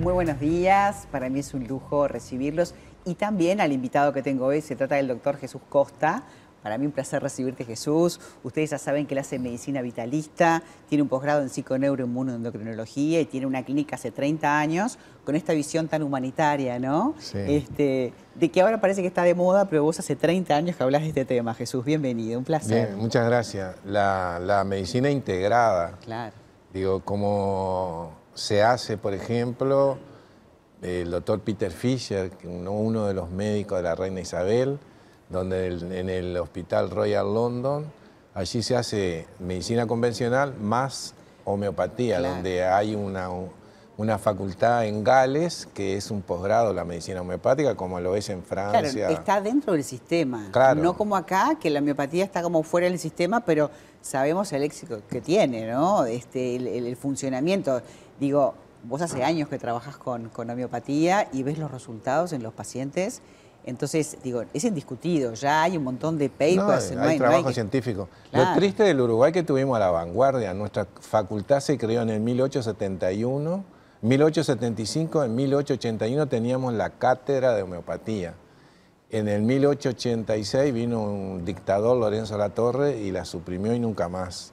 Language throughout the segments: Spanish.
Muy buenos días, para mí es un lujo recibirlos y también al invitado que tengo hoy, se trata del doctor Jesús Costa. Para mí un placer recibirte Jesús. Ustedes ya saben que él hace medicina vitalista, tiene un posgrado en psiconeuroinmunoendocrinología y tiene una clínica hace 30 años con esta visión tan humanitaria, ¿no? Sí. Este, de que ahora parece que está de moda, pero vos hace 30 años que hablas de este tema, Jesús. Bienvenido, un placer. Bien, muchas gracias. La, la medicina integrada, Claro. digo, como se hace, por ejemplo, el doctor Peter Fisher, uno, de los médicos de la reina Isabel, donde en el Hospital Royal London, allí se hace medicina convencional más homeopatía, Claro. donde hay una, una facultad en Gales que es un posgrado la medicina homeopática, como lo es en Claro, Francia. está dentro del sistema. Claro. No como acá, que la homeopatía está como fuera del sistema, pero sabemos el éxito que tiene, ¿no? Este, el, el- el funcionamiento. Digo, vos hace años que trabajas con, con homeopatía y ves los resultados en los pacientes. Entonces, digo, es indiscutido. Ya hay un montón de No, papers. hay, no hay- no trabajo hay que- científico. Claro. Lo triste del Uruguay que tuvimos a la vanguardia, nuestra facultad se creó en el 1871, 1875, en 1881 teníamos la cátedra de homeopatía. En el 1886 vino un dictador, Lorenzo Latorre, y la suprimió y nunca más.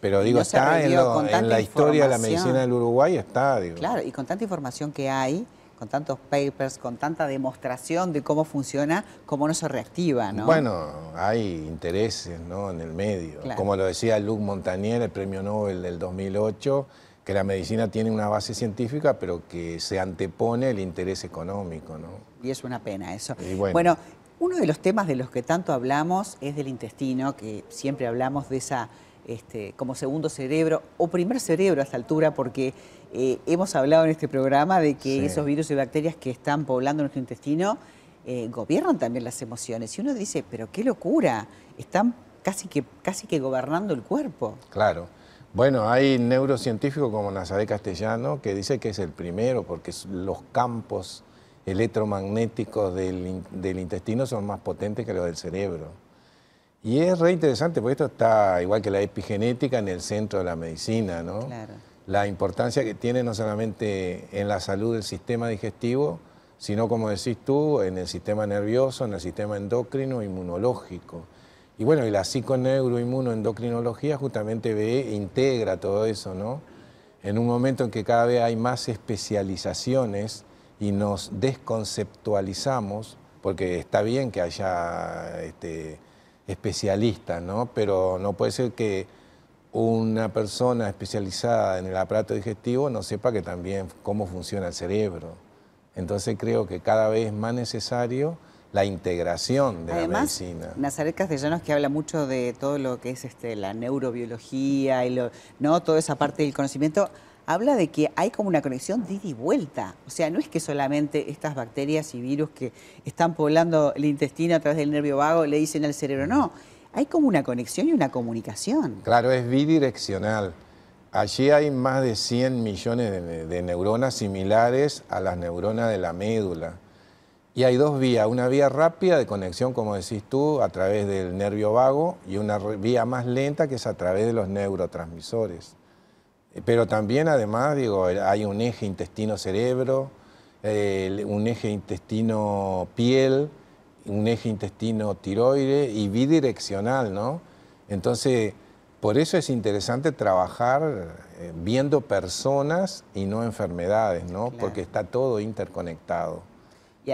Pero Y digo, no está en, lo- la historia de la medicina del Uruguay, está, digo. Claro, y con tanta información que hay, con tantos papers, con tanta demostración de cómo funciona, cómo no se reactiva, ¿no? Bueno, hay intereses ¿no? en el medio. Claro. Como lo decía Luc Montagnier, el premio Nobel del 2008, que la medicina tiene una base científica, pero que se antepone el interés económico. ¿no? Y es una pena eso. Bueno. uno de los temas de los que tanto hablamos es del intestino, que siempre hablamos de esa este, como segundo cerebro o primer cerebro a esta altura, porque eh, hemos hablado en este programa de que Sí. esos virus y bacterias que están poblando nuestro intestino eh, gobiernan también las emociones. Y uno dice, pero qué locura, están casi que, casi que gobernando el cuerpo. Claro. Bueno, hay neurocientíficos como Nazaret Castellano que dice que es el primero porque los campos electromagnéticos del intestino son más potentes que los del cerebro. Y es re interesante porque esto está, igual que la epigenética, en el centro de la medicina, ¿no? Claro. La importancia que tiene no solamente en la salud del sistema digestivo, sino, como decís tú, en el sistema nervioso, en el sistema endocrino, inmunológico. Y bueno, y la psiconeuroinmunoendocrinología justamente ve, integra todo eso, ¿no? En un momento en que cada vez hay más especializaciones y nos desconceptualizamos, porque está bien que haya este, especialistas, ¿no? Pero no puede ser que una persona especializada en el aparato digestivo no sepa que también cómo funciona el cerebro. Entonces creo que cada vez es más necesario la integración de Además, la medicina. Nazaret Castellanos que habla mucho de todo lo que es este, la neurobiología y lo, ¿no? toda esa parte del conocimiento, habla de que hay como una conexión de ida y vuelta. O sea, no es que solamente estas bacterias y virus que están poblando el intestino a través del nervio vago le dicen al cerebro, no. Hay como una conexión y una comunicación. Claro, es bidireccional. Allí hay más de 100 millones de, de neuronas similares a las neuronas de la médula. Y hay dos vías, una vía rápida de conexión, como decís tú, a través del nervio vago y una vía más lenta que es a través de los neurotransmisores. Eh, Pero también, además, digo, hay un eje intestino-cerebro, eh, un eje intestino-piel, un eje intestino-tiroide y bidireccional, ¿no? Entonces, por eso es interesante trabajar eh, viendo personas y no enfermedades, ¿no? Claro. Porque está todo interconectado.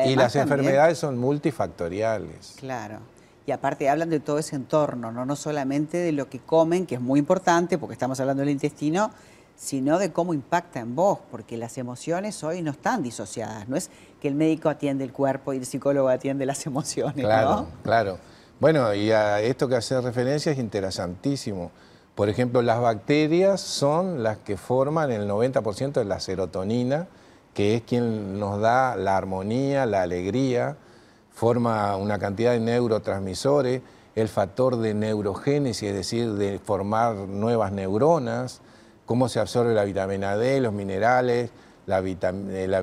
Y, las también- enfermedades son multifactoriales. Claro. Y aparte hablan de todo ese entorno, ¿no? no solamente de lo que comen, que es muy importante, porque estamos hablando del intestino, sino de cómo impacta en vos, porque las emociones hoy no están disociadas. No es que el médico atiende el cuerpo y el psicólogo atiende las emociones, Claro, ¿no? claro. Bueno, y a esto que hace referencia es interesantísimo. Por ejemplo, las bacterias son las que forman el 90% de la serotonina, que es quien nos da la armonía, la alegría, forma una cantidad de neurotransmisores, el factor de neurogénesis, es decir, de formar nuevas neuronas, cómo se absorbe la vitamina D, los minerales, la eh, la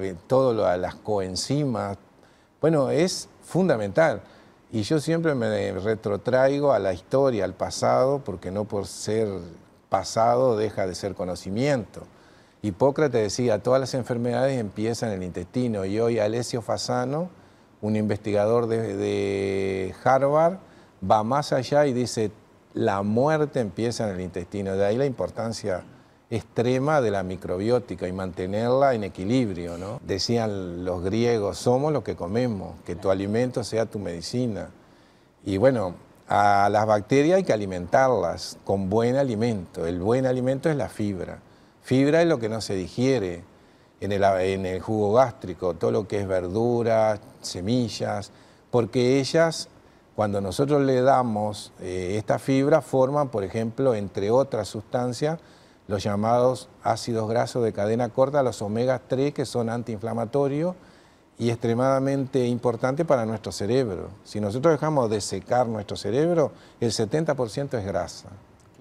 lo- las coenzimas. Bueno, es fundamental. Y yo siempre me retrotraigo a la historia, al pasado, porque no por ser pasado deja de ser conocimiento. Hipócrates decía, todas las enfermedades empiezan en el intestino y hoy Alessio Fasano, un investigador de, Harvard, va más allá y dice, la muerte empieza en el intestino. De ahí la importancia extrema de la microbiótica y mantenerla en equilibrio. Decían los griegos, somos lo que comemos, que tu alimento sea tu medicina. Y bueno, a las bacterias hay que alimentarlas con buen alimento. El buen alimento es la fibra. Fibra es lo que no se digiere en el, jugo gástrico, todo lo que es verduras, semillas, porque ellas cuando nosotros le damos eh, esta fibra, forman, por ejemplo, entre otras sustancias, los llamados ácidos grasos de cadena corta, los omega 3, que son antiinflamatorios y extremadamente importantes para nuestro cerebro. Si nosotros dejamos de secar nuestro cerebro, el 70% es grasa.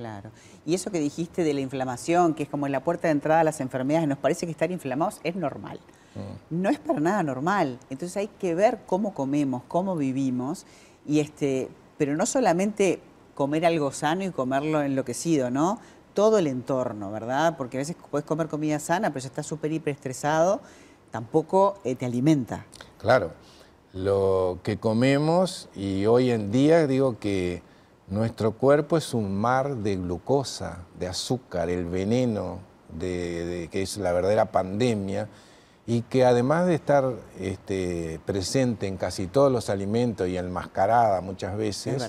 Claro. Y eso que dijiste de la inflamación, que es como la puerta de entrada a las enfermedades, nos parece que estar inflamados es normal. Mm. No es para nada normal. Entonces hay que ver cómo comemos, cómo vivimos y este, pero no solamente comer algo sano y comerlo enloquecido, ¿no? Todo el entorno, ¿verdad? Porque a veces puedes comer comida sana, pero si estás súper hiperestresado, tampoco eh, te alimenta. Claro, lo que comemos y hoy en día digo que nuestro cuerpo es un mar de glucosa, de azúcar, el veneno de que es la verdadera pandemia y que además de estar este, presente en casi todos los alimentos y enmascarada muchas veces,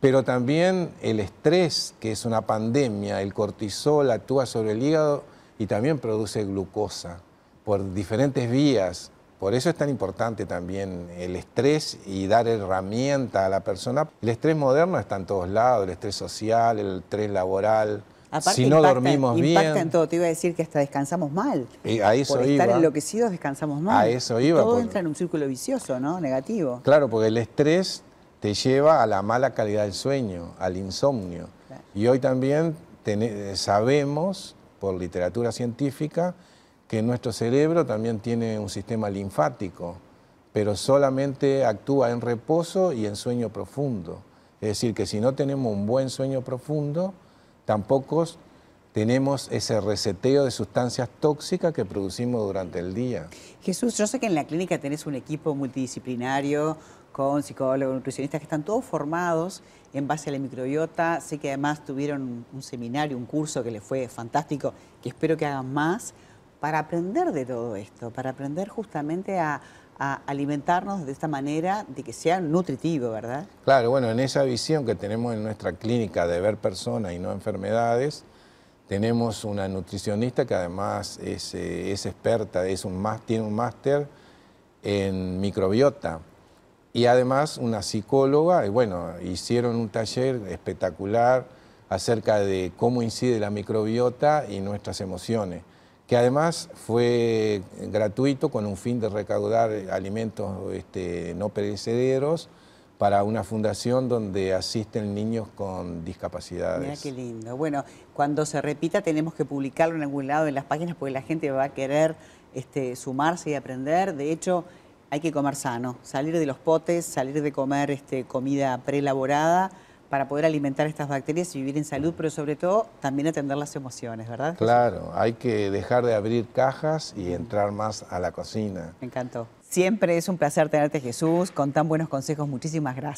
pero también el estrés, que es una pandemia, el cortisol actúa sobre el hígado y también produce glucosa por diferentes vías. Por eso es tan importante también el estrés y dar herramienta a la persona. El estrés moderno está en todos lados, el estrés social, el estrés laboral, si no dormimos bien. Impacta en todo. Te iba a decir que hasta descansamos mal. Y a eso Por estar enloquecidos descansamos mal. A eso iba. Todo entra en un círculo vicioso, ¿no? Negativo. Claro, porque el estrés te lleva a la mala calidad del sueño, al insomnio. Y hoy también sabemos, por literatura científica, que nuestro cerebro también tiene un sistema linfático, pero solamente actúa en reposo y en sueño profundo. Es decir, que si no tenemos un buen sueño profundo, tampoco tenemos ese reseteo de sustancias tóxicas que producimos durante el día. Jesús, yo sé que en la clínica tenés un equipo multidisciplinario con psicólogos, nutricionistas que están todos formados en base a la microbiota. Sé que además tuvieron un seminario, un curso que les fue fantástico, que espero que hagan más para aprender de todo esto, para aprender justamente a, alimentarnos de esta manera, de que sea nutritivo, ¿verdad? Claro, bueno, en esa visión que tenemos en nuestra clínica de ver personas y no enfermedades, tenemos una nutricionista que además es, eh, experta, es un, tiene un máster en microbiota y además una psicóloga, y bueno, hicieron un taller espectacular acerca de cómo incide la microbiota y nuestras emociones que además fue gratuito con un fin de recaudar alimentos este, no perecederos para una fundación donde asisten niños con discapacidades. Mira qué lindo. Bueno, cuando se repita tenemos que publicarlo en algún lado en las páginas porque la gente va a querer este, sumarse y aprender. De hecho, hay que comer sano, salir de los potes, salir de comer este, comida preelaborada para poder alimentar estas bacterias y vivir en salud, pero sobre todo también atender las emociones, ¿verdad? Claro, hay que dejar de abrir cajas y entrar más a la cocina. Me encantó. Siempre es un placer tenerte, Jesús, con tan buenos consejos. Muchísimas gracias.